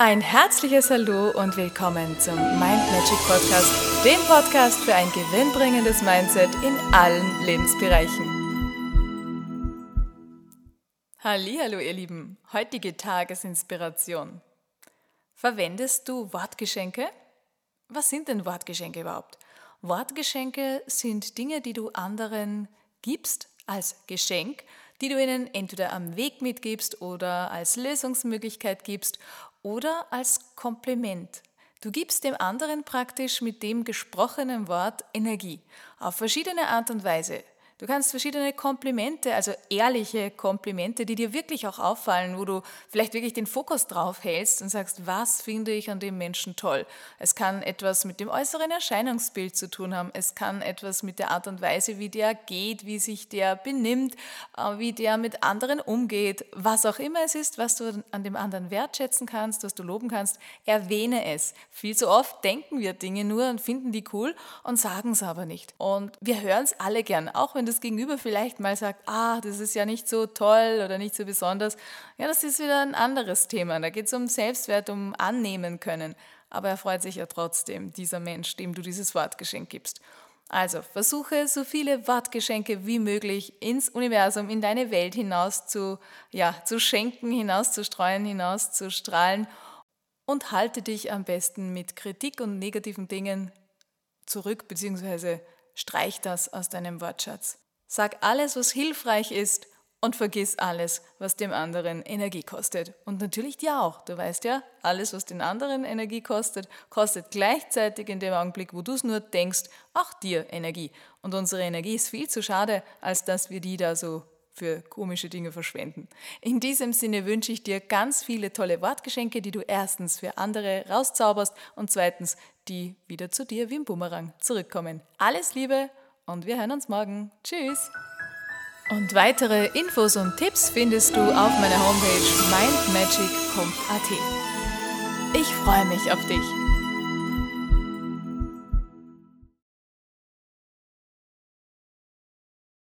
Ein herzliches Hallo und willkommen zum Mind Magic Podcast, dem Podcast für ein gewinnbringendes Mindset in allen Lebensbereichen. Hallo ihr Lieben, heutige Tagesinspiration. Verwendest du Wortgeschenke? Was sind denn Wortgeschenke überhaupt? Wortgeschenke sind Dinge, die du anderen gibst als Geschenk, die du ihnen entweder am Weg mitgibst oder als Lösungsmöglichkeit gibst oder als Kompliment. Du gibst dem anderen praktisch mit dem gesprochenen Wort Energie auf verschiedene Art und Weise. Du kannst verschiedene Komplimente, also ehrliche Komplimente, die dir wirklich auch auffallen, wo du vielleicht wirklich den Fokus drauf hältst und sagst, was finde ich an dem Menschen toll. Es kann etwas mit dem äußeren Erscheinungsbild zu tun haben. Es kann etwas mit der Art und Weise, wie der geht, wie sich der benimmt, äh, wie der mit anderen umgeht. Was auch immer es ist, was du an dem anderen wertschätzen kannst, was du loben kannst, erwähne es. Viel zu oft denken wir Dinge nur und finden die cool und sagen es aber nicht. Und wir hören es alle gern, auch wenn das Gegenüber vielleicht mal sagt, ah, das ist ja nicht so toll oder nicht so besonders, ja, das ist wieder ein anderes Thema. Da geht es um Selbstwert, um Annehmen können. Aber er freut sich ja trotzdem, dieser Mensch, dem du dieses Wortgeschenk gibst. Also versuche so viele Wortgeschenke wie möglich ins Universum, in deine Welt hinaus zu, ja, zu schenken, hinauszustreuen, hinauszustrahlen und halte dich am besten mit Kritik und negativen Dingen zurück, beziehungsweise streich das aus deinem Wortschatz. Sag alles, was hilfreich ist und vergiss alles, was dem anderen Energie kostet. Und natürlich dir auch. Du weißt ja, alles, was den anderen Energie kostet, kostet gleichzeitig in dem Augenblick, wo du es nur denkst, auch dir Energie. Und unsere Energie ist viel zu schade, als dass wir die da so für komische Dinge verschwenden. In diesem Sinne wünsche ich dir ganz viele tolle Wortgeschenke, die du erstens für andere rauszauberst und zweitens, die wieder zu dir wie ein Bumerang zurückkommen. Alles Liebe und wir hören uns morgen. Tschüss! Und weitere Infos und Tipps findest du auf meiner Homepage mindmagic.at. Ich freue mich auf dich.